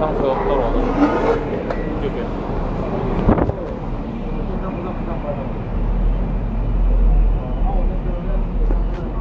안 하고. 이렇게